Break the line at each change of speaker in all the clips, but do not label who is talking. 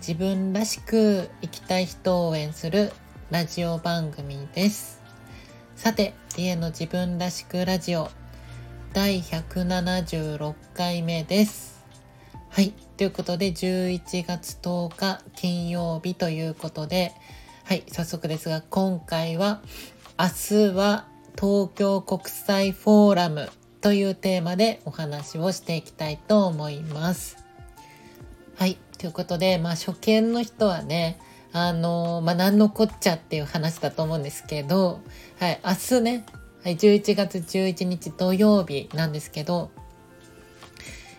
自分らしく生きたい人を応援するラジオ番組です。さて、リエの自分らしくラジオ第176回目です。はい。ということで、11月10日金曜日ということで、はい。早速ですが、今回は、明日は東京国際フォーラムというテーマでお話をしていきたいと思います。はい。ということで、まあ初見の人はね、あの、まあ何のこっちゃっていう話だと思うんですけど、はい、明日ね、はい、11月11日土曜日なんですけど、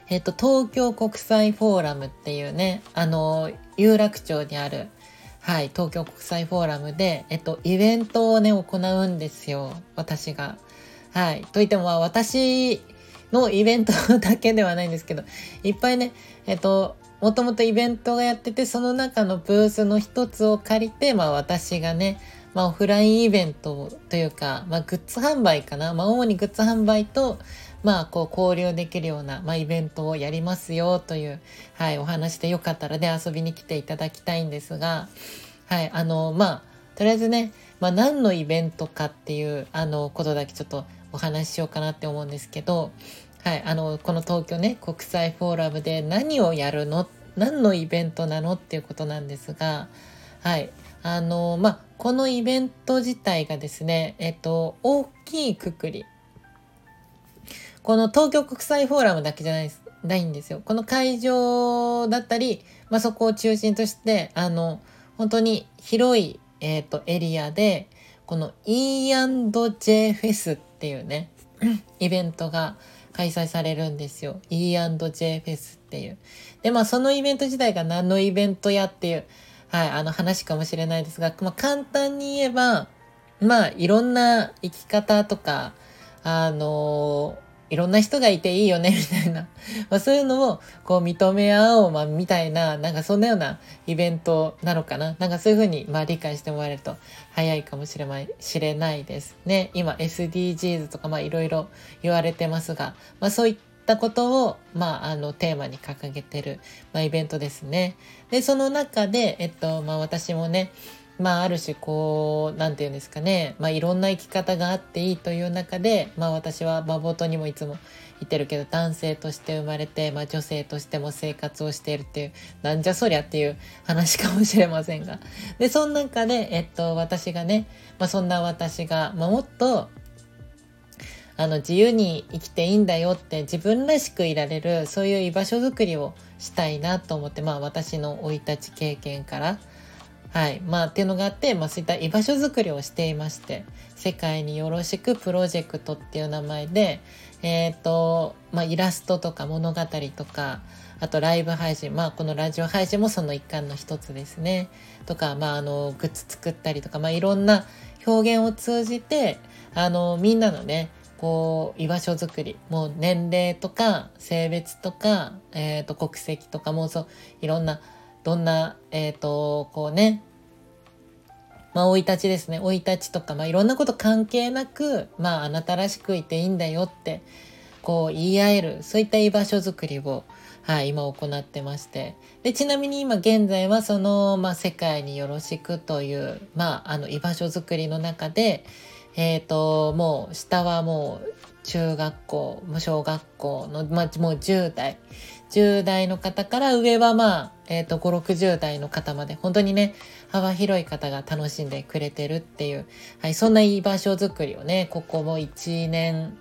えっと、東京国際フォーラムっていうね、あの、有楽町にある、はい、東京国際フォーラムで、えっと、イベントをね、行うんですよ。私が。はい。といっても、私のイベントだけではないんですけど、いっぱいね、えっと、もともとイベントがやってて、その中のブースの一つを借りて、まあ私がね、まあオフラインイベントというか、まあグッズ販売かな。まあ主にグッズ販売と、まあこう交流できるような、まあイベントをやりますよという、はい、お話でよかったらね、遊びに来ていただきたいんですが、はい、あの、まあ、とりあえずね、まあ何のイベントかっていう、あの、ことだけちょっとお話ししようかなって思うんですけど、はい、あの、この東京ね、国際フォーラムで何をやるの何のイベントなのっていうことなんですが、はい。あの、まあ、このイベント自体がですね、えっと、大きいくくり。この東京国際フォーラムだけじゃないです。ないんですよ。この会場だったり、まあ、そこを中心として、あの、本当に広い、えっ、と、エリアで、この E&J フェスっていうね、イベントが、開催されるんですよ。E&J フェスっていう。で、まあそのイベント自体が何のイベントやっていう、はい、あの話かもしれないですが、まあ簡単に言えば、まあいろんな生き方とか、あのーいろんな人がいていいよね、みたいな。まあ、そういうのを、こう、認め合おう、まあ、みたいな、なんかそんなようなイベントなのかな。なんかそういうふうに、まあ、理解してもらえると早いかもしれない、知れないですね。今、SDGs とか、まあ、いろいろ言われてますが、まあ、そういったことを、まあ、あの、テーマに掲げてる、まあ、イベントですね。で、その中で、えっと、まあ、私もね、まあある種こう何て言うんですかね。まあいろんな生き方があっていいという中でまあ私はまあ冒頭にもいつも言ってるけど男性として生まれて、まあ、女性としても生活をしているっていうなんじゃそりゃっていう話かもしれませんが。でその中でえっと私がね、まあ、そんな私が、まあ、もっとあの自由に生きていいんだよって自分らしくいられるそういう居場所づくりをしたいなと思ってまあ私の生い立ち経験から。はい。まあ、っていうのがあって、まあ、そういった居場所づくりをしていまして、世界によろしくプロジェクトっていう名前で、えっ、ー、と、まあ、イラストとか物語とか、あとライブ配信、まあ、このラジオ配信もその一環の一つですね。とか、まあ、あの、グッズ作ったりとか、まあ、いろんな表現を通じて、あの、みんなのね、こう、居場所づくり、もう年齢とか、性別とか、えっ、ー、と、国籍とかもそう、いろんな、どんな、えっ、ー、と、こうね、まあ、生い立ちですね。生い立ちとか、まあ、いろんなこと関係なく、まあ、あなたらしくいていいんだよって、こう、言い合える、そういった居場所づくりを、はい、今行ってまして。で、ちなみに今現在は、その、まあ、世界によろしくという、まあ、あの、居場所づくりの中で、えっ、ー、と、もう、下はもう、中学校、小学校の、まあ、もう10代、10代の方から上はまあ、えっ、ー、と、5、60代の方まで、本当にね、幅広い方が楽しんでくれてるっていう、はい、そんな居場所づくりをね、ここも1年、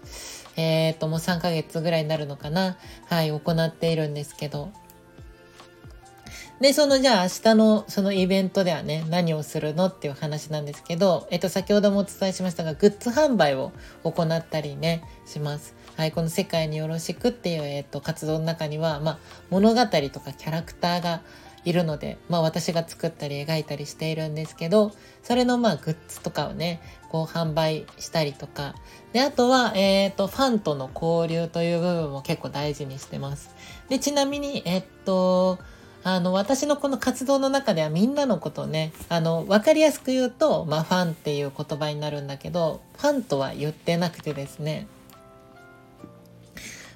えっ、ー、と、もう3ヶ月ぐらいになるのかな、はい、行っているんですけど、で、そのじゃあ明日のそのイベントではね、何をするのっていう話なんですけど、えっと、先ほどもお伝えしましたが、グッズ販売を行ったりね、します。はい、この世界によろしくっていう、えっと、活動の中には、まあ、物語とかキャラクターがいるので、まあ私が作ったり描いたりしているんですけど、それのまあグッズとかをね、こう販売したりとか、で、あとは、えっ、と、ファンとの交流という部分も結構大事にしてます。で、ちなみに、えっと、あの、私のこの活動の中ではみんなのことをね、あの、わかりやすく言うと、まあ、ファンっていう言葉になるんだけど、ファンとは言ってなくてですね、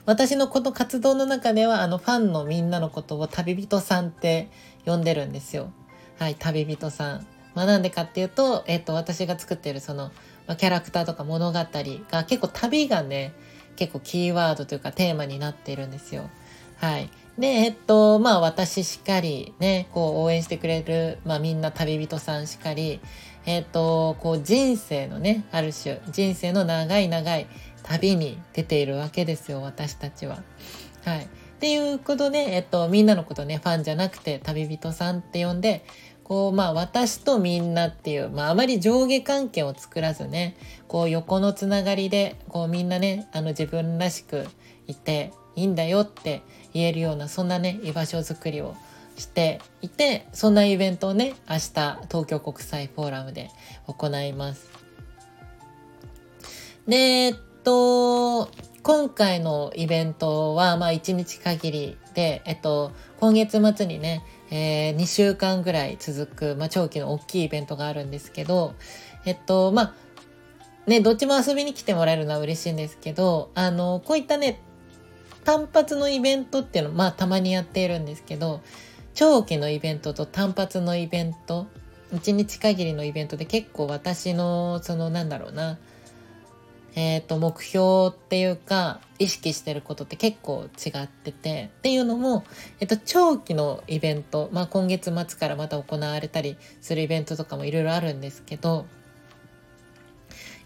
私のこの活動の中では、あの、ファンのみんなのことを旅人さんって呼んでるんですよ。はい、旅人さん。まあ、なんでかっていうと、えっ、と、私が作ってるその、まあ、キャラクターとか物語が結構旅がね、結構キーワードというかテーマになっているんですよ。はい。で、えっと、まあ私しかり、ね、こう応援してくれる、まあみんな旅人さんしかり、えっと、こう人生のね、ある種、人生の長い長い旅に出ているわけですよ、私たちは。はい。っていうことで、えっと、みんなのことね、ファンじゃなくて旅人さんって呼んで、こう、まあ、私とみんなっていう、まあ、あまり上下関係を作らずね、こう、横のつながりで、こう、みんなね、あの、自分らしくいていいんだよって言えるような、そんなね、居場所づくりをしていて、そんなイベントをね、明日、東京国際フォーラムで行います。で、えっと、今回のイベントは、まあ、1日限りで、えっと、今月末にね、えー、2週間ぐらい続く、まあ、長期の大きいイベントがあるんですけど、えっと、まあ、ね、どっちも遊びに来てもらえるのは嬉しいんですけど、あの、こういったね、単発のイベントっていうのまあたまにやっているんですけど、長期のイベントと単発のイベント、1日限りのイベントで結構私の、そのなんだろうな、えっ、ー、と、目標っていうか、意識してることって結構違ってて、っていうのも、えっ、と、長期のイベント、まあ今月末からまた行われたりするイベントとかもいろいろあるんですけど、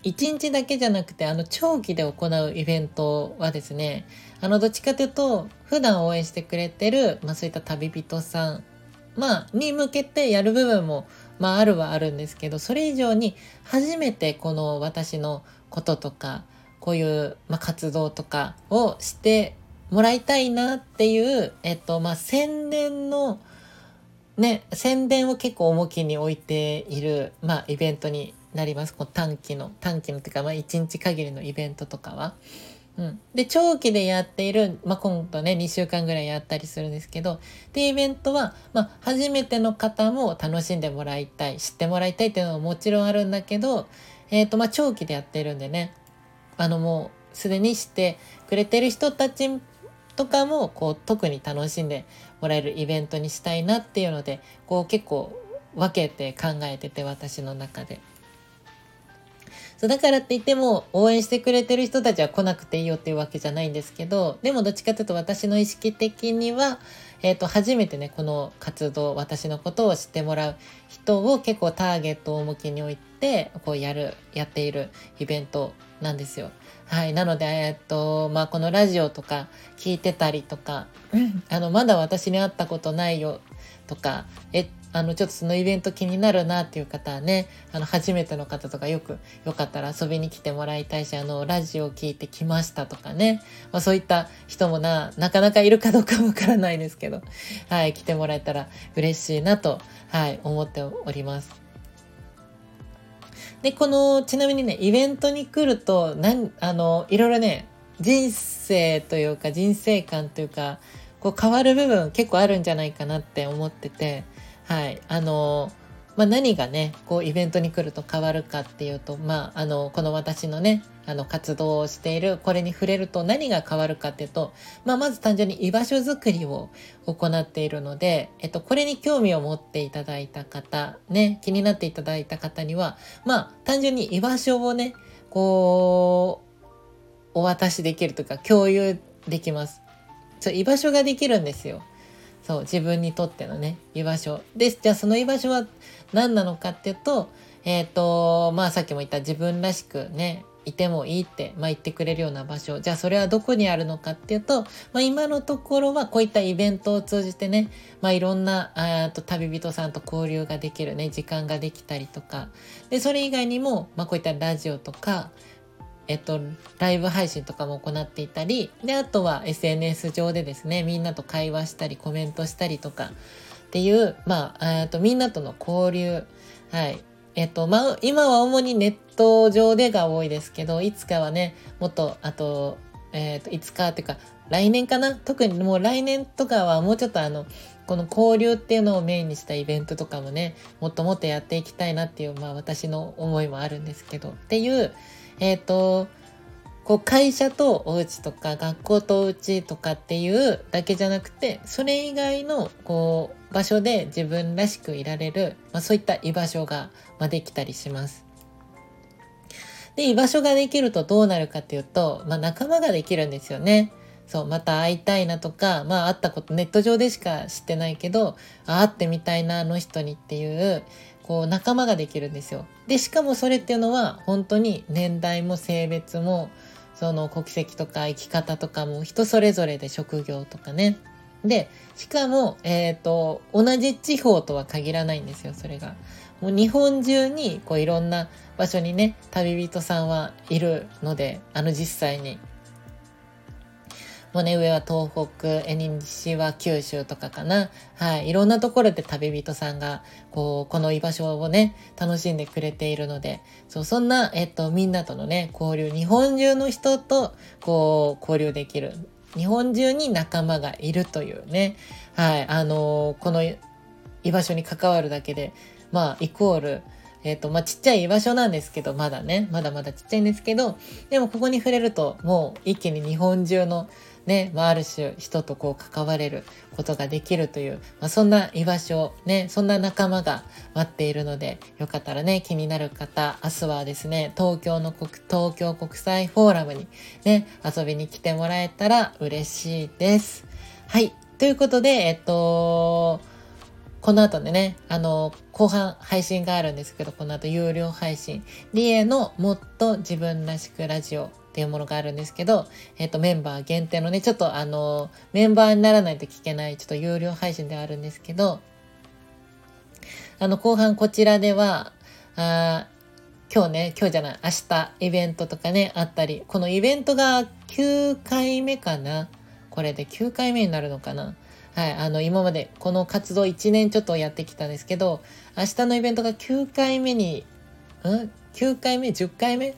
一日だけじゃなくて、あの、長期で行うイベントはですね、あの、どっちかというと、普段応援してくれてる、まあそういった旅人さん、まあ、に向けてやる部分も、まああるはあるんですけど、それ以上に初めてこの私のこととか、こういう、まあ、活動とかをしてもらいたいなっていう、えっと、まあ、宣伝の、ね、宣伝を結構重きに置いている、まあ、イベントになります。こう短期の、短期のっていうか、まあ、1日限りのイベントとかは。うん。で、長期でやっている、まあ、今度ね、2週間ぐらいやったりするんですけど、で、イベントは、まあ、初めての方も楽しんでもらいたい、知ってもらいたいっていうのはもちろんあるんだけど、え、ー、と、まあ、長期でやってるんでね、あの、もう、すでに知ってくれてる人たちとかも、こう、特に楽しんでもらえるイベントにしたいなっていうので、こう、結構分けて考えてて、私の中で。そうだからって言っても応援してくれてる人たちは来なくていいよっていうわけじゃないんですけど、でもどっちかというと私の意識的には、えっ、ー、と、初めてね、この活動、私のことを知ってもらう人を結構ターゲットを向きに置いて、こうやる、やっているイベントなんですよ。はい。なので、えっと、まあ、このラジオとか聞いてたりとか、あの、まだ私に会ったことないよとか、え、あの、ちょっとそのイベント気になるなっていう方はね、あの、初めての方とかよく、よかったら遊びに来てもらいたいし、あの、ラジオを聞いてきましたとかね、まあ、そういった人もな、なかなかいるかどうかわからないですけど、はい、来てもらえたら嬉しいなと、はい、思っております。で、この、ちなみにね、イベントに来ると、なん、あの、いろいろね、人生というか人生観というか、こう変わる部分結構あるんじゃないかなって思ってて、はい。あの、まあ、何がね、こうイベントに来ると変わるかっていうと、まあ、あの、この私のね、あの、活動をしている、これに触れると何が変わるかっていうと、まあ、まず単純に居場所づくりを行っているので、えっと、これに興味を持っていただいた方、ね、気になっていただいた方には、まあ、単純に居場所をね、こう、お渡しできるとか、共有できます。そう、居場所ができるんですよ。そう自分にとってのね居場所。ですじゃあその居場所は何なのかっていうとえっ、ー、とまあさっきも言った自分らしくねいてもいいって、まあ、言ってくれるような場所。じゃあそれはどこにあるのかっていうと、まあ、今のところはこういったイベントを通じてね、まあ、いろんなあと旅人さんと交流ができるね時間ができたりとか。でそれ以外にも、まあ、こういったラジオとかえっと、ライブ配信とかも行っていたり、で、あとは SNS 上でですね、みんなと会話したり、コメントしたりとか、っていう、まあ、えっと、みんなとの交流。はい。えっと、まあ、今は主にネット上でが多いですけど、いつかはね、もっと、あと、えっと、いつかっていうか、来年かな？特にもう来年とかはもうちょっとあの、この交流っていうのをメインにしたイベントとかもね、もっともっとやっていきたいなっていう、まあ私の思いもあるんですけど、っていう、えっ、ー、と、こう会社とお家とか学校とお家とかっていうだけじゃなくて、それ以外のこう場所で自分らしくいられる、まあ、そういった居場所が、まあ、できたりします。で、居場所ができるとどうなるかっていうと、まあ、仲間ができるんですよね。そう、また会いたいなとか、まあ会ったこと、ネット上でしか知ってないけど、会ってみたいな、あの人にっていう、こう仲間ができるんですよ。で、しかもそれっていうのは、本当に年代も性別も、その国籍とか生き方とかも人それぞれで職業とかね。で、しかも、えっ、ー、と、同じ地方とは限らないんですよ、それが。もう日本中に、こういろんな場所にね、旅人さんはいるので、あの実際に。もうね、上は東北、え西は九州とかかな。はい。いろんなところで旅人さんが、こう、この居場所をね、楽しんでくれているので、そう、そんな、えっと、みんなとのね、交流、日本中の人と、こう、交流できる。日本中に仲間がいるというね、はい。あのー、この居場所に関わるだけで、まあ、イコール、えっ、ー、と、まあ、ちっちゃい居場所なんですけど、まだね、まだまだちっちゃいんですけど、でもここに触れると、もう一気に日本中のね、まあ、ある種人とこう関われることができるという、まあ、そんな居場所、ね、そんな仲間が待っているので、よかったらね、気になる方、明日はですね、東京の国、東京国際フォーラムにね、遊びに来てもらえたら嬉しいです。はい。ということで、えっと、この後でね、あの、後半配信があるんですけど、この後有料配信、リエのもっと自分らしくラジオっていうものがあるんですけど、えっ、と、メンバー限定のね、ちょっとあの、メンバーにならないと聞けない、ちょっと有料配信ではあるんですけど、あの、後半こちらでは、あ今日ね、今日じゃない、明日イベントとかね、あったり、このイベントが9回目かなこれで9回目になるのかなはい、あの、今までこの活動1年ちょっとやってきたんですけど、明日のイベントが9回目に、ん ?9 回目 ?10 回目？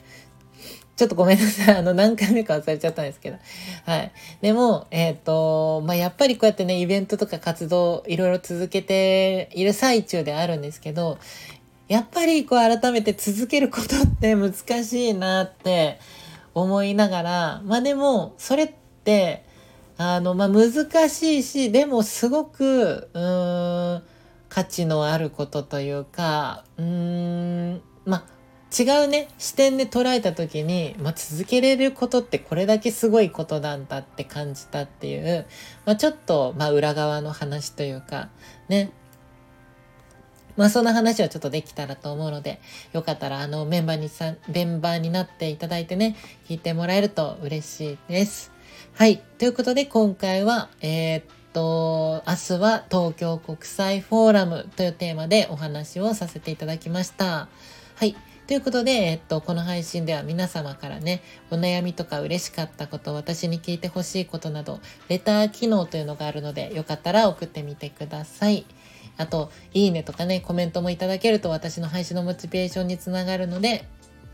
ちょっとごめんなさい。あの、何回目か忘れちゃったんですけど。はい。でも、えっ、ー、と、まあ、やっぱりこうやってね、イベントとか活動、いろいろ続けている最中であるんですけど、やっぱりこう改めて続けることって難しいなって思いながら、まあでも、それって、あの、まあ、難しいし、でもすごく、うーん、価値のあることというか、うーん、まあ、違うね、視点で捉えた時に、まあ、続けれることってこれだけすごいことなんだって感じたっていう、まあ、ちょっと、まあ、裏側の話というか、ね。まあ、そんな話をちょっとできたらと思うので、よかったら、あの、メンバーにさ、メンバーになっていただいてね、聞いてもらえると嬉しいです。はい。ということで、今回は、えー、っと、明日は東京国際フォーラムというテーマでお話をさせていただきました。はい。ということで、えっと、この配信では皆様からね、お悩みとか嬉しかったこと、私に聞いてほしいことなど、レター機能というのがあるので、よかったら送ってみてください。あと、いいねとかね、コメントもいただけると私の配信のモチベーションにつながるので、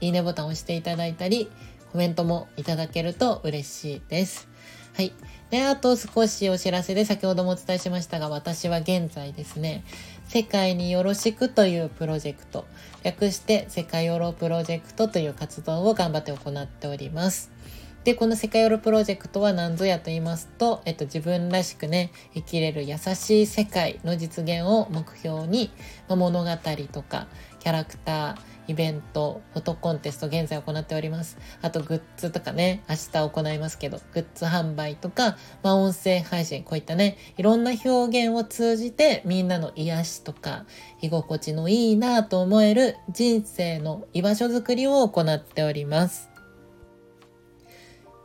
いいねボタンを押していただいたり、コメントもいただけると嬉しいです。はい。で、あと少しお知らせで先ほどもお伝えしましたが、私は現在ですね、世界によろしくというプロジェクト、略して世界ヨロプロジェクトという活動を頑張って行っております。で、この世界ヨロプロジェクトは何ぞやと言いますと、えっと、自分らしくね、生きれる優しい世界の実現を目標に、ま、物語とか、キャラクター、イベント、フォトコンテスト現在行っております。あとグッズとかね、明日行いますけど、グッズ販売とか、まあ音声配信、こういったね、いろんな表現を通じてみんなの癒しとか、居心地のいいなと思える人生の居場所づくりを行っております。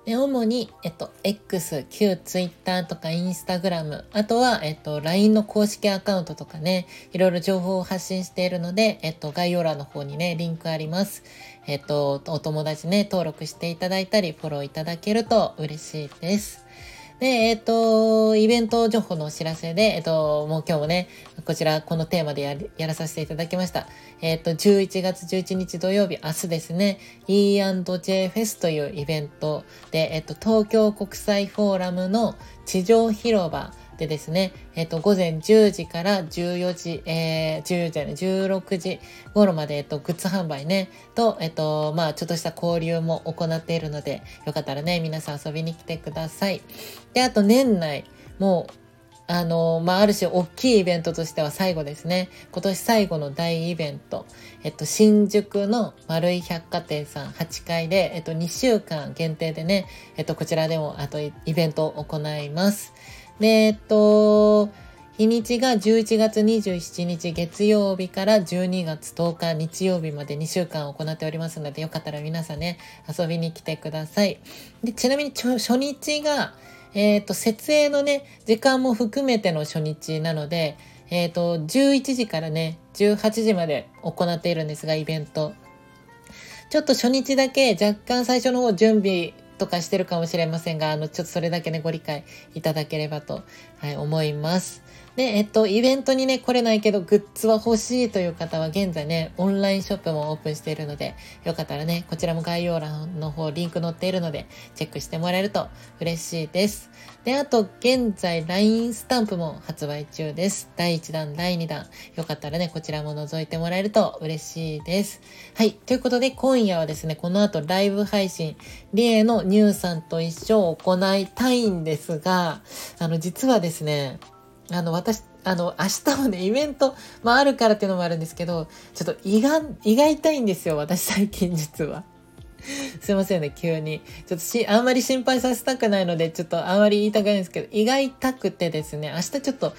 で、主に、えっと、X、旧 Twitter とか Instagram、あとは、えっと、LINE の公式アカウントとかね、いろいろ情報を発信しているので、えっと、概要欄の方にね、リンクあります。えっと、お友達ね、登録していただいたり、フォローいただけると嬉しいです。で、えっ、ー、と、イベント情報のお知らせで、えっ、ー、と、もう今日もね、こちら、このテーマでややらさせていただきました。えっ、ー、と、11月11日土曜日、明日ですね、E&J フェスというイベントで、えっ、と、東京国際フォーラムの地上広場、でですね、えっ、と、午前10時から14時、えー、10時じゃない、16時頃まで、えっと、グッズ販売ね、と、えっと、まあ、ちょっとした交流も行っているので、よかったらね、皆さん遊びに来てください。で、あと年内、もう、あの、まあ、ある種大きいイベントとしては最後ですね。今年最後の大イベント。えっと、新宿の丸い百貨店さん8階で、えっと、2週間限定でね、えっと、こちらでも、あとイベントを行います。で、えっと、日にちが11月27日月曜日から12月10日日曜日まで2週間行っておりますので、よかったら皆さんね、遊びに来てください。で、ちなみに初日が、えっ、と、設営のね、時間も含めての初日なので、えっ、と、11時からね、18時まで行っているんですが、イベント。ちょっと初日だけ若干最初の方準備とかしてるかもしれませんが、あの、ちょっとそれだけね、ご理解いただければと、はい、思います。で、えっと、イベントにね、来れないけど、グッズは欲しいという方は、現在ね、オンラインショップもオープンしているので、よかったらね、こちらも概要欄の方、リンク載っているので、チェックしてもらえると嬉しいです。で、あと、現在、LINE スタンプも発売中です。第1弾、第2弾。よかったらね、こちらも覗いてもらえると嬉しいです。はい。ということで、今夜はですね、この後、ライブ配信、リエのニューさんと一緒を行いたいんですが、あの、実はですね、あの、私、あの、明日もね、イベント、まあ、あるからっていうのもあるんですけど、ちょっと胃が、胃が痛いんですよ、私最近実は。すいませんね、急に。ちょっとし、あんまり心配させたくないので、ちょっとあんまり言いたくないんですけど、胃が痛くてですね、明日ちょっと、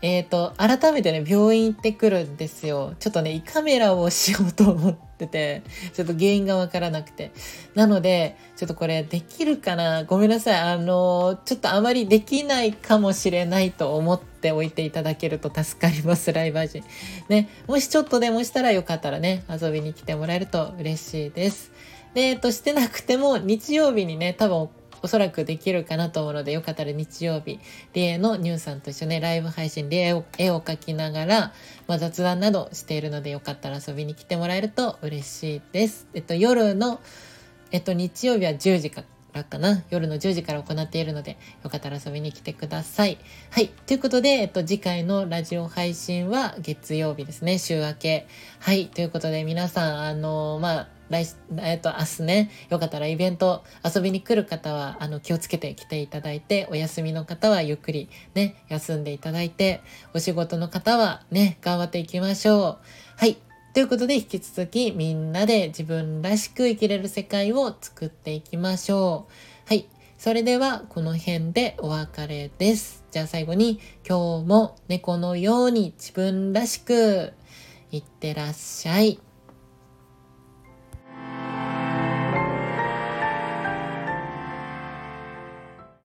えっ、ー、と、改めてね、病院行ってくるんですよ。ちょっとね、胃カメラをしようと思ってて、ちょっと原因がわからなくて。なので、ちょっとこれできるかな？ごめんなさい。あの、ちょっとあまりできないかもしれないと思っておいていただけると助かります、ライバージ。ね、もしちょっとでもしたらよかったらね、遊びに来てもらえると嬉しいです。で、えっと、してなくても、日曜日にね、多分おそらくできるかなと思うので、よかったら日曜日、リエのニューさんと一緒ね、ライブ配信で絵を描きながら、まあ、雑談などしているので、よかったら遊びに来てもらえると嬉しいです。えっと、夜の、えっと、日曜日は10時からかな？夜の10時から行っているので、よかったら遊びに来てください。はい。ということで、えっと、次回のラジオ配信は月曜日ですね。週明け。はい。ということで、皆さん、あのまあ、来、えっと、明日ね、よかったらイベント遊びに来る方は、あの、気をつけて来ていただいて、お休みの方はゆっくりね、休んでいただいて、お仕事の方はね、頑張っていきましょう。はい。ということで、引き続きみんなで自分らしく生きれる世界を作っていきましょう。はい。それでは、この辺でお別れです。じゃあ最後に、今日も猫のように自分らしく、いってらっしゃい。